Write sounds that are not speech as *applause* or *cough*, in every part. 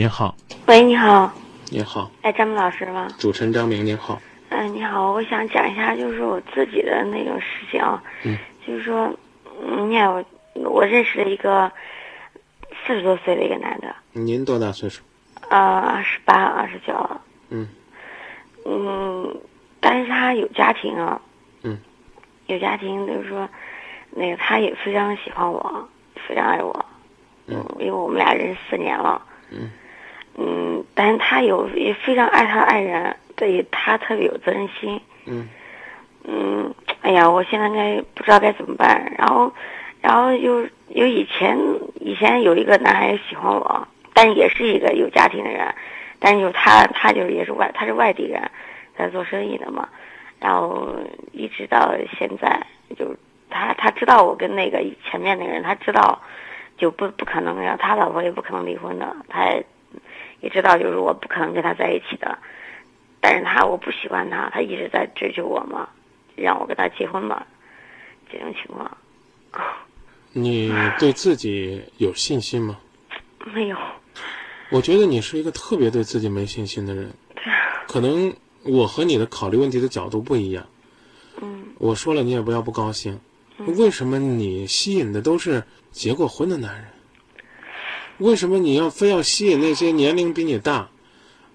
您好，喂，你好，您好，哎，张明老师吗？主持人张明，您好。嗯、你好，我想讲一下，就是我自己的那种事情啊，嗯，就是说，嗯，你看我，我认识了一个四十多岁的一个男的，您多大岁数？呃，二十八、二十九，嗯。嗯，但是他有家庭啊，嗯，有家庭，就是说，那个他也非常喜欢我，非常爱我，嗯，因为我们俩认识四年了，嗯嗯，但是他有也非常爱他爱人，对他特别有责任心，嗯嗯，哎呀，我现在该不知道该怎么办。然后，然后又有以前以前有一个男孩喜欢我，但是也是一个有家庭的人，但是就他他就是也是外他是外地人，在做生意的嘛。然后一直到现在，就是他他知道我跟那个前面那个人，他知道就不不可能让他老婆也不可能离婚的，他也也知道就是我不可能跟他在一起的。但是他我不喜欢他，他一直在追求我嘛，让我跟他结婚嘛，这种情况你 *laughs* 对自己有信心吗？没有。我觉得你是一个特别对自己没信心的人。*laughs* 可能我和你的考虑问题的角度不一样。嗯我说了，你也不要不高兴。为什么你吸引的都是结过婚的男人？为什么你要非要吸引那些年龄比你大？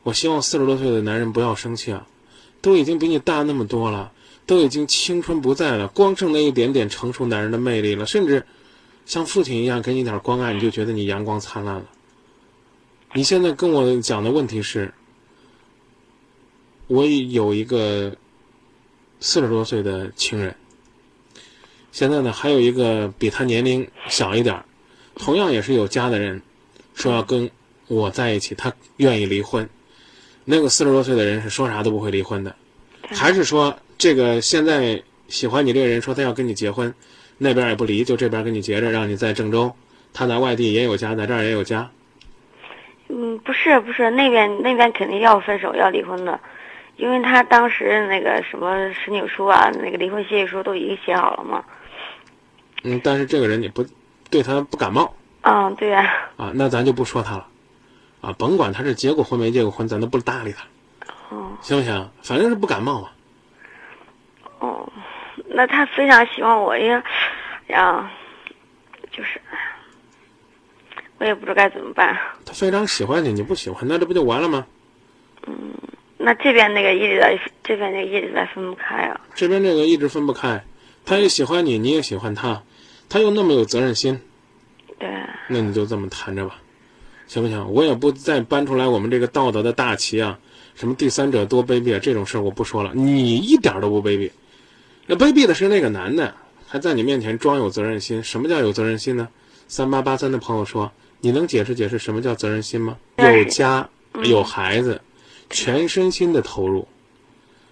我希望四十多岁的男人不要生气啊，都已经比你大那么多了，都已经青春不在了，光剩那一点点成熟男人的魅力了，甚至像父亲一样给你点关爱，你就觉得你阳光灿烂了。你现在跟我讲的问题是，我有一个四十多岁的情人，现在呢还有一个比他年龄小一点，同样也是有家的人，说要跟我在一起，他愿意离婚。那个四十多岁的人是说啥都不会离婚的，还是说这个现在喜欢你这个人说他要跟你结婚，那边也不离，就这边跟你结着，让你在郑州，他在外地也有家，在这儿也有家。嗯，不是不是，那边那边肯定要分手要离婚的，因为他当时那个什么申请书啊，那个离婚协议书都已经写好了嘛。嗯，但是这个人你不对他不感冒嗯，对呀、啊，那咱就不说他了，啊，甭管他是结过婚没结过婚，咱都不搭理他，哦行不行？反正是不感冒嘛。哦，那他非常喜欢我呀，然后就是，我也不知道该怎么办。他非常喜欢你，你不喜欢，那这不就完了吗？嗯那这边那个一直在，这边那个一直在分不开啊。这边这个一直分不开，他也喜欢你，你也喜欢他，他又那么有责任心，对，那你就这么谈着吧，行不行？我也不再搬出来我们这个道德的大旗啊，什么第三者多卑鄙啊，这种事儿我不说了。你一点都不卑鄙，那卑鄙的是那个男的，还在你面前装有责任心。什么叫有责任心呢？三八八三的朋友说，你能解释解释什么叫责任心吗？有家有孩子，全身心的投入。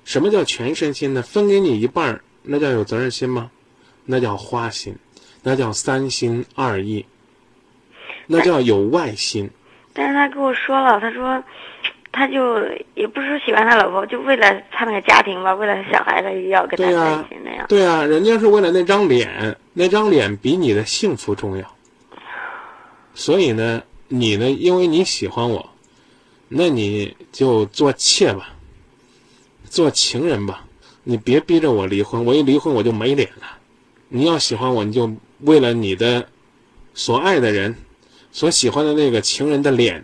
什么叫全身心呢？分给你一半儿，那叫有责任心吗？那叫花心，那叫三心二意，那叫有外心。但是他跟我说了，他说，他就也不是说喜欢他老婆，就为了他那个家庭吧，为了他小孩，子也要跟他在一起那样。对啊，人家是为了那张脸，那张脸比你的幸福重要。所以呢，你呢，因为你喜欢我，那你就做妾吧，做情人吧，你别逼着我离婚，我一离婚我就没脸了。你要喜欢我，你就为了你的所爱的人，所喜欢的那个情人的脸，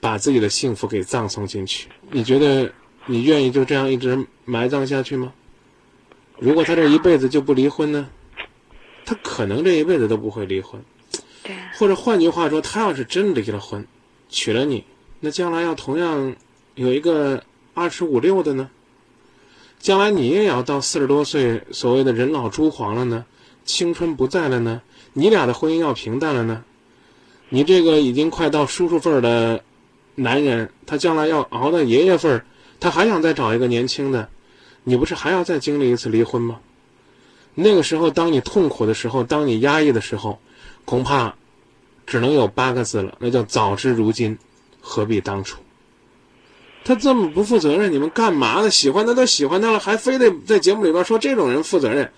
把自己的幸福给葬送进去。你觉得你愿意就这样一直埋葬下去吗？如果他这一辈子就不离婚呢？他可能这一辈子都不会离婚。对，或者换句话说，他要是真离了婚，娶了你，那将来要同样有一个二十五六的呢？将来你也要到四十多岁，所谓的人老珠黄了呢，青春不在了呢，你俩的婚姻要平淡了呢？你这个已经快到叔叔份儿的男人，他将来要熬到爷爷份儿，他还想再找一个年轻的，你不是还要再经历一次离婚吗？那个时候，当你痛苦的时候，当你压抑的时候，恐怕只能有八个字了，那叫早知如今，何必当初。他这么不负责任，你们干嘛呢？喜欢他都喜欢他了，还非得在节目里边说这种人负责任，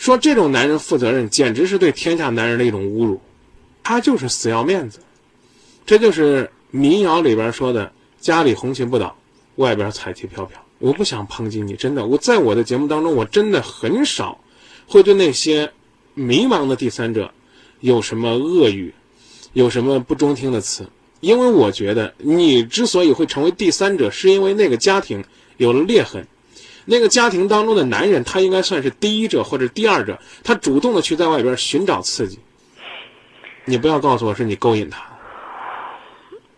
说这种男人负责任，简直是对天下男人的一种侮辱。他就是死要面子，这就是民谣里边说的“家里红旗不倒，外边彩旗飘飘”。我不想抨击你，真的，我在我的节目当中，我真的很少会对那些迷茫的第三者有什么恶语，有什么不中听的词，因为我觉得你之所以会成为第三者，是因为那个家庭有了裂痕，那个家庭当中的男人，他应该算是第一者或者第二者，他主动的去在外边寻找刺激。你不要告诉我是你勾引他，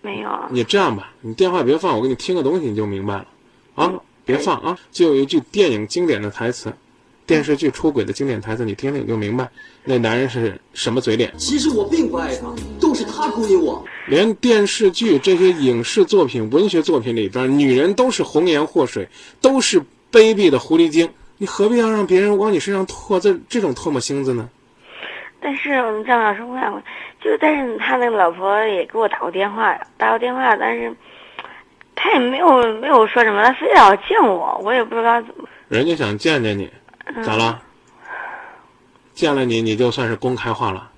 没有，你这样吧，你电话别放，我给你听个东西你就明白了，啊，别放啊，就有一句电影经典的台词，电视剧出轨的经典台词，你听听你就明白，那男人是什么嘴脸。其实我并不爱他，都是他勾引我。连电视剧这些影视作品、文学作品里边，女人都是红颜祸水，都是卑鄙的狐狸精，你何必要让别人往你身上唾这这种唾沫星子呢？但是我们张老师，我想，就但是他那个老婆也给我打过电话，打过电话，但是他也没有没有说什么，他非得要见我，我也不知道怎么。人家想见见你，咋了？见了你，你就算是公开化了。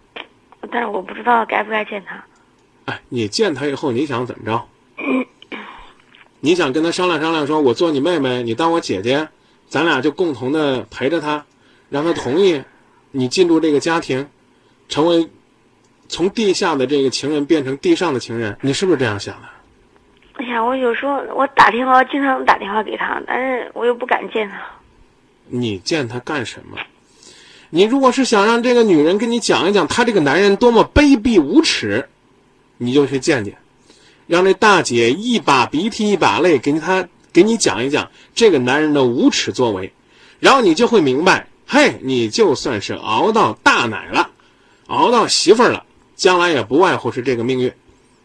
但是我不知道该不该见他。哎，你见他以后，你想怎么着？你想跟他商量商量，说我做你妹妹，你当我姐姐，咱俩就共同的陪着他，让他同意你进入这个家庭，成为从地下的这个情人变成地上的情人，你是不是这样想的？哎呀，我有时候我打电话，经常打电话给他，但是我又不敢见他。你见他干什么？你如果是想让这个女人跟你讲一讲她这个男人多么卑鄙无耻，你就去见见，让这大姐一把鼻涕一把泪给你她给你讲一讲这个男人的无耻作为，然后你就会明白，嘿，你就算是熬到大奶了，熬到媳妇儿了，将来也不外乎是这个命运。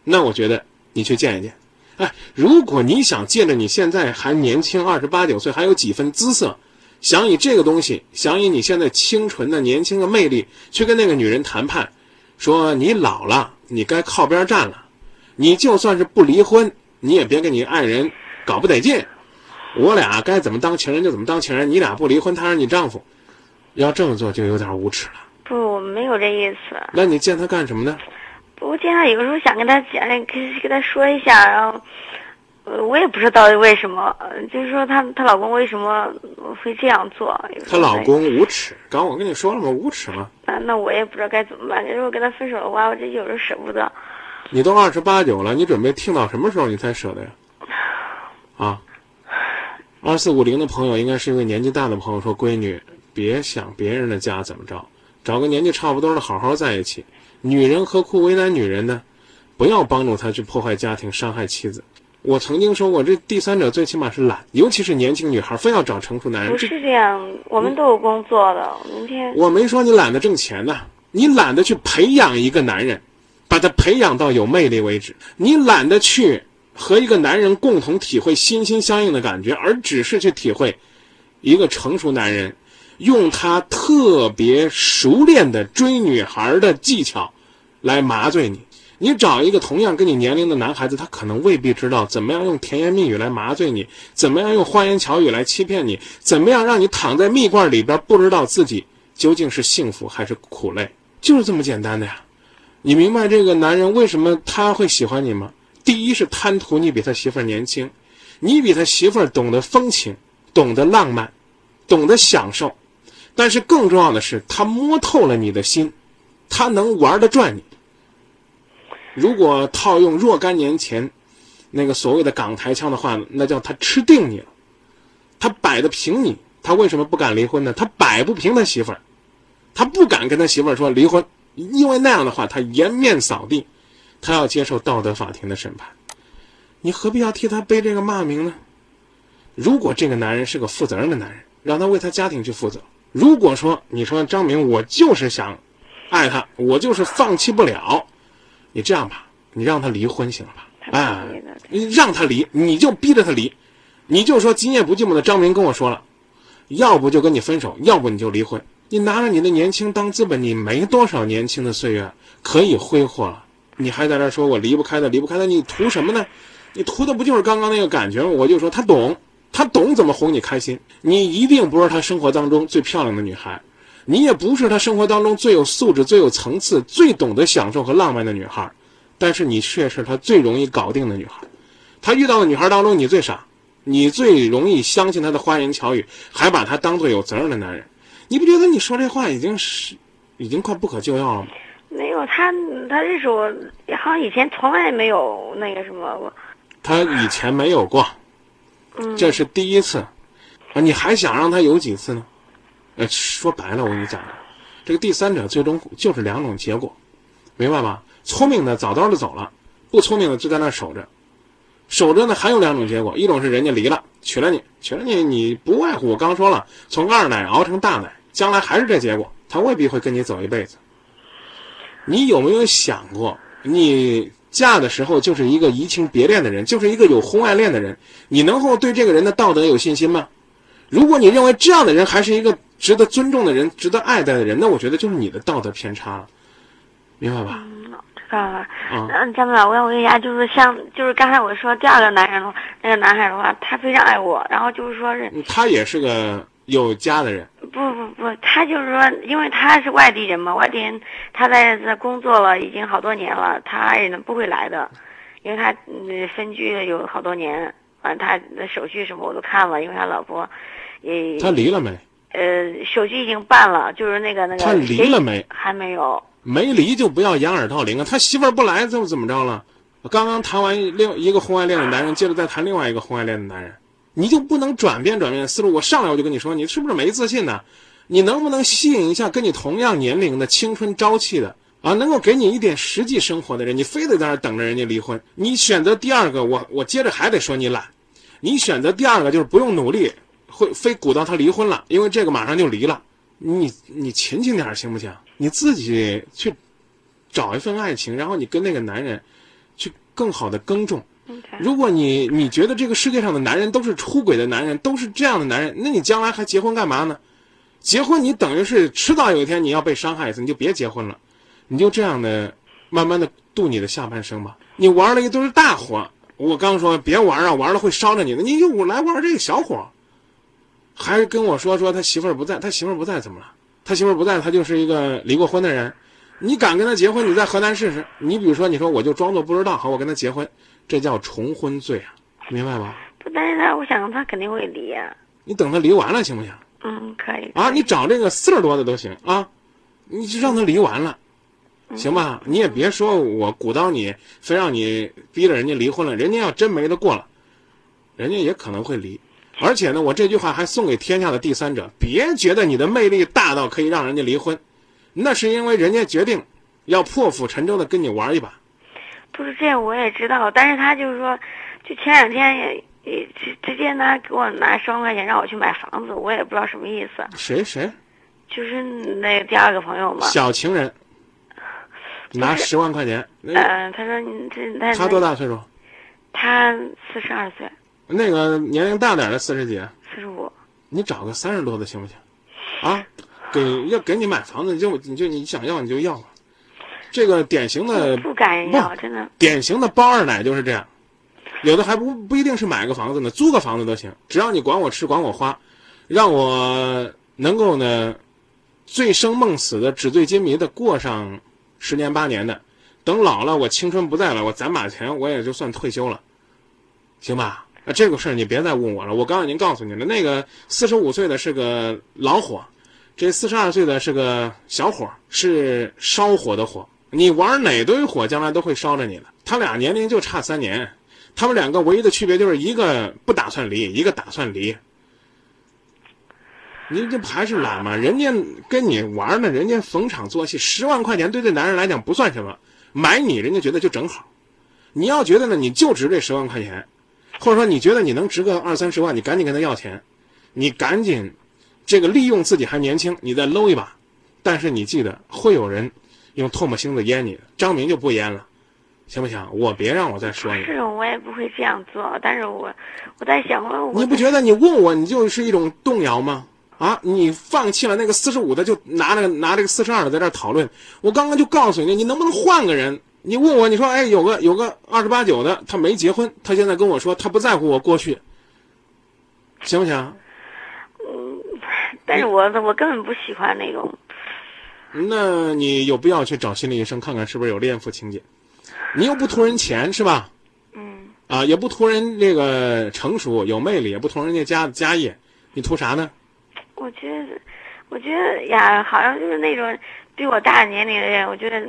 那我觉得你去见一见。哎，如果你想借着你现在还年轻，二十八九岁，还有几分姿色，想以这个东西，想以你现在清纯的年轻的魅力去跟那个女人谈判，说你老了，你该靠边站了，你就算是不离婚，你也别跟你爱人搞不得劲，我俩该怎么当情人就怎么当情人，你俩不离婚，他是你丈夫，要这么做就有点无耻了。不，我没有这意思。那你见他干什么呢？我见他有时候想跟他讲，跟跟他说一下，然后，呃，我也不知道为什么，呃就是说她她老公为什么会这样做。她老公无耻，刚我跟你说了吗？无耻吗。那那我也不知道该怎么办。如果跟他分手的话，我这有时候舍不得。你都二十八九了，你准备听到什么时候你才舍得呀？啊，二四五零的朋友应该是一位年纪大的朋友，说闺女别想别人的家怎么着，找个年纪差不多的好好在一起。女人何苦为难女人呢？不要帮助她去破坏家庭，伤害妻子。我曾经说过，这第三者最起码是懒，尤其是年轻女孩，非要找成熟男人。不是这样，我们都有工作的。明天我没说你懒得挣钱呢，你懒得去培养一个男人，把他培养到有魅力为止。你懒得去和一个男人共同体会心心相印的感觉，而只是去体会一个成熟男人用他特别熟练的追女孩的技巧来麻醉你。你找一个同样跟你年龄的男孩子，他可能未必知道怎么样用甜言蜜语来麻醉你，怎么样用花言巧语来欺骗你，怎么样让你躺在蜜罐里边不知道自己究竟是幸福还是苦累，就是这么简单的呀。你明白这个男人为什么他会喜欢你吗？第一是贪图你比他媳妇儿年轻，你比他媳妇儿懂得风情，懂得浪漫，懂得享受，但是更重要的是他摸透了你的心，他能玩得转你。如果套用若干年前那个所谓的港台腔的话，那叫他吃定你了。他摆得平你，他为什么不敢离婚呢？他摆不平他媳妇儿，他不敢跟他媳妇儿说离婚，因为那样的话他颜面扫地，他要接受道德法庭的审判。你何必要替他背这个骂名呢？如果这个男人是个负责任的男人，让他为他家庭去负责。如果说你说张明，我就是想爱他，我就是放弃不了。你这样吧，你让他离婚行了吧？哎，你让他离，你就逼着他离，你就说今夜不寂寞的张明跟我说了，要不就跟你分手，要不你就离婚。你拿着你的年轻当资本，你没多少年轻的岁月可以挥霍了，你还在那说我离不开的，离不开的，你图什么呢？你图的不就是刚刚那个感觉吗？我就说他懂，他懂怎么哄你开心。你一定不是他生活当中最漂亮的女孩。你也不是他生活当中最有素质、最有层次、最懂得享受和浪漫的女孩，但是你却是他最容易搞定的女孩。他遇到的女孩当中，你最傻，你最容易相信他的花言巧语，还把他当做有责任的男人。你不觉得你说这话已经是，已经快不可救药了吗？没有他，他认识我，好像以前从来没有那个什么过。他以前没有过，嗯，这是第一次，啊，你还想让他有几次呢？呃，说白了，我跟你讲，这个第三者最终就是两种结果，明白吧？聪明的早早的走了，不聪明的就在那儿守着，守着呢还有两种结果，一种是人家离了，娶了你，娶了你，你不外乎我刚说了，从二奶熬成大奶，将来还是这结果，他未必会跟你走一辈子。你有没有想过，你嫁的时候就是一个移情别恋的人，就是一个有婚外恋的人，你能够对这个人的道德有信心吗？如果你认为这样的人还是一个值得尊重的人、值得爱戴的人，那我觉得就是你的道德偏差了，明白吧？嗯，知道了。啊、嗯，江老，我想问一下，就是像就是刚才我说第二个男人的话，那个男孩的话，他非常爱我，然后就是说是他也是个有家的人，不不不，他就是说，因为他是外地人嘛，外地人他在这工作了已经好多年了，他爱人不会来的，因为他嗯分居了有好多年，完他的手续什么我都看了，因为他老婆也他离了没？呃手续已经办了，就是那个那个他离了没？还没有。没离就不要掩耳盗铃啊！他媳妇儿不来，怎么怎么着了？刚刚谈完另一个婚外恋的男人，接着再谈另外一个婚外恋的男人，你就不能转变转变思路？我上来我就跟你说，你是不是没自信呢？你能不能吸引一下跟你同样年龄的青春朝气的啊，能够给你一点实际生活的人？你非得在那等着人家离婚？你选择第二个，我我接着还得说你懒。你选择第二个就是不用努力，会非鼓捣他离婚了，因为这个马上就离了。你你勤勤点行不行？你自己去找一份爱情，然后你跟那个男人去更好的耕种。如果你你觉得这个世界上的男人都是出轨的男人，都是这样的男人，那你将来还结婚干嘛呢？结婚你等于是迟早有一天你要被伤害一次，你就别结婚了，你就这样的慢慢的度你的下半生吧。你玩了一堆大火，我刚说别玩啊，玩了会烧着你的，你就来玩这个小火。还跟我说说他媳妇儿不在，他媳妇儿不在怎么了？他媳妇儿不在，他就是一个离过婚的人。你敢跟他结婚？你在河南试试。你比如说，你说我就装作不知道，好，我跟他结婚，这叫重婚罪啊，明白吧？不，但是他我想他肯定会离啊。你等他离完了行不行？嗯，可以。啊，可以你找这个四十多的都行啊，你就让他离完了，行吧？你也别说我鼓捣你，非让你逼着人家离婚了，人家要真没得过了，人家也可能会离。而且呢，我这句话还送给天下的第三者：别觉得你的魅力大到可以让人家离婚，那是因为人家决定要破釜沉舟的跟你玩一把。不是这，我也知道，但是他就是说，就前两天也也直直接拿给我拿十万块钱让我去买房子，我也不知道什么意思。谁谁就是那第二个朋友嘛，小情人，拿十万块钱，嗯呃，他说你这他他多？大岁数？他四十二岁，那个年龄大点的四十几。四十五。你找个三十多的行不行？啊，给要给你买房子，你就你就你想要你就要吧。这个典型的不敢要，真的。典型的包二奶就是这样，有的还不不一定是买个房子呢，租个房子都行，只要你管我吃管我花，让我能够呢醉生梦死的纸醉金迷的过上十年八年的，等老了我青春不在了，我攒把钱我也就算退休了，行吧？啊，这个事儿你别再问我了，我刚刚已经告诉你了，那个四十五岁的是个老火，这四十二岁的是个小伙，是烧火的火。你玩哪堆火，将来都会烧着你的。他俩年龄就差三年，他们两个唯一的区别就是一个不打算离，一个打算离。你这不还是懒吗？人家跟你玩呢，人家逢场作戏，十万块钱对这男人来讲不算什么，买你人家觉得就正好。你要觉得呢，你就值这十万块钱，或者说你觉得你能值个二三十万，你赶紧跟他要钱，你赶紧这个利用自己还年轻，你再搂一把。但是你记得会有人用唾沫星子淹你的，张明就不淹了，行不行？我别让我再说你。是我也不会这样做，但是我我在想，问我你不觉得你问我，你就是一种动摇吗？啊，你放弃了那个四十五的，就拿那个拿这个四十二的在这儿讨论。我刚刚就告诉你，你能不能换个人？你问我，你说，哎，有个有个二十八九的，他没结婚，他现在跟我说他不在乎我过去，行不行？但是我我根本不喜欢那种。那你有必要去找心理医生看看是不是有恋父情节？你又不图人钱是吧？嗯，啊，也不图人这个成熟有魅力，也不图人家家家业，你图啥呢？我觉得，我觉得呀，好像就是那种比我大年龄的人，我觉得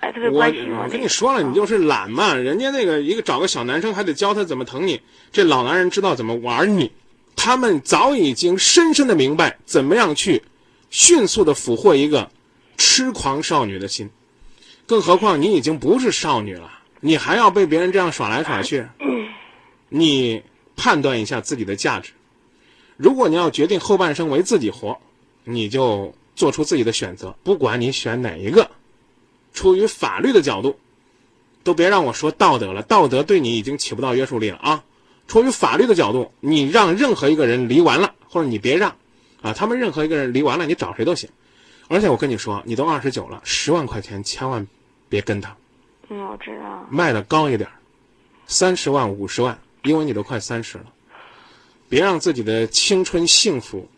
哎特别关心我我。跟你说了，你就是懒嘛。人家那个一个找个小男生还得教他怎么疼你，这老男人知道怎么玩你，他们早已经深深的明白怎么样去迅速的俘获一个痴狂少女的心。更何况你已经不是少女了，你还要被别人这样耍来耍去，你判断一下自己的价值。如果你要决定后半生为自己活，你就做出自己的选择，不管你选哪一个。出于法律的角度，都别让我说道德了，道德对你已经起不到约束力了啊！出于法律的角度，你让任何一个人离完了，或者你别让，啊，他们任何一个人离完了，你找谁都行。而且我跟你说，你都二十九了，十万块钱千万别跟他嗯，我知道。卖的高一点，三十万、五十万，因为你都快三十了，别让自己的青春幸福，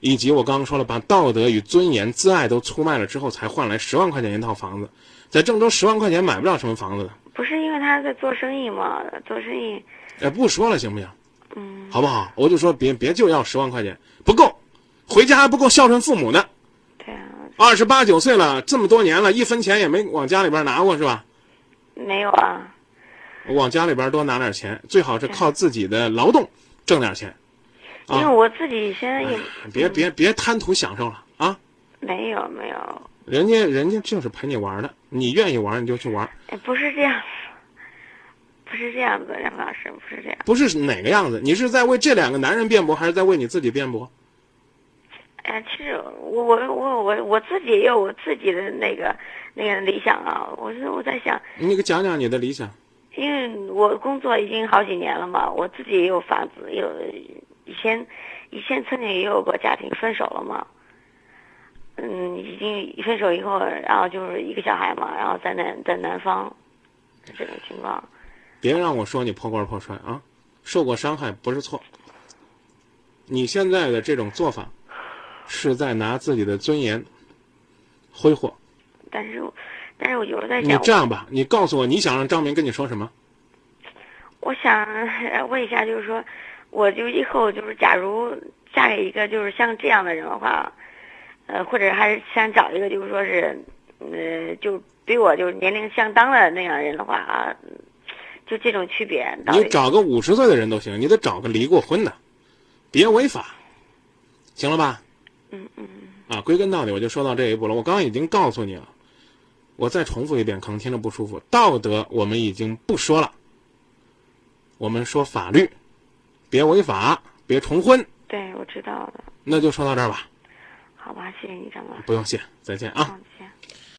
以及我刚刚说了，把道德与尊严、自爱都出卖了之后，才换来十万块钱一套房子，在郑州十万块钱买不了什么房子的。不是因为他在做生意嘛？做生意，哎，不说了，行不行？嗯，好不好？我就说别别就要十万块钱，不够，回家还不够孝顺父母呢。对啊，二十八九岁了，这么多年了，一分钱也没往家里边拿过，是吧？没有啊。往家里边多拿点钱，最好是靠自己的劳动挣点钱。啊因为我自己现在也别别别贪图享受了啊！没有没有，人家人家就是陪你玩的，你愿意玩你就去玩，哎，不是这样，*laughs* 不是这样子，梁老师，不是这样。不是哪个样子。你是在为这两个男人辩驳，还是在为你自己辩驳？哎呀，其实我我我我我自己也有我自己的那个那个理想啊。我是我在想，你给讲讲你的理想。因为我工作已经好几年了嘛，我自己也有房子，有以前以前曾经也有过家庭，分手了嘛。嗯，已经分手以后，然后就是一个小孩嘛，然后在南在南方，这种情况。别让我说你破罐破摔啊！受过伤害不是错。你现在的这种做法，是在拿自己的尊严挥霍。但是，但是我有时候在你，这样吧，你告诉我你想让张明跟你说什么？我想呃 *laughs* 问一下，就是说，我就以后就是，假如嫁给一个就是像这样的人的话，呃，或者还是想找一个就是说是，呃，就比我就是年龄相当的那样人的话啊，就这种区别到你找个五十岁的人都行，你得找个离过婚的，别违法，行了吧？嗯嗯嗯啊，归根到底我就说到这一步了。我刚刚已经告诉你了，我再重复一遍，可能听着不舒服。道德我们已经不说了，我们说法律，别违法，别重婚，对，我知道了。那就说到这儿吧。好吧，谢谢你，张哥。不用谢，再见啊。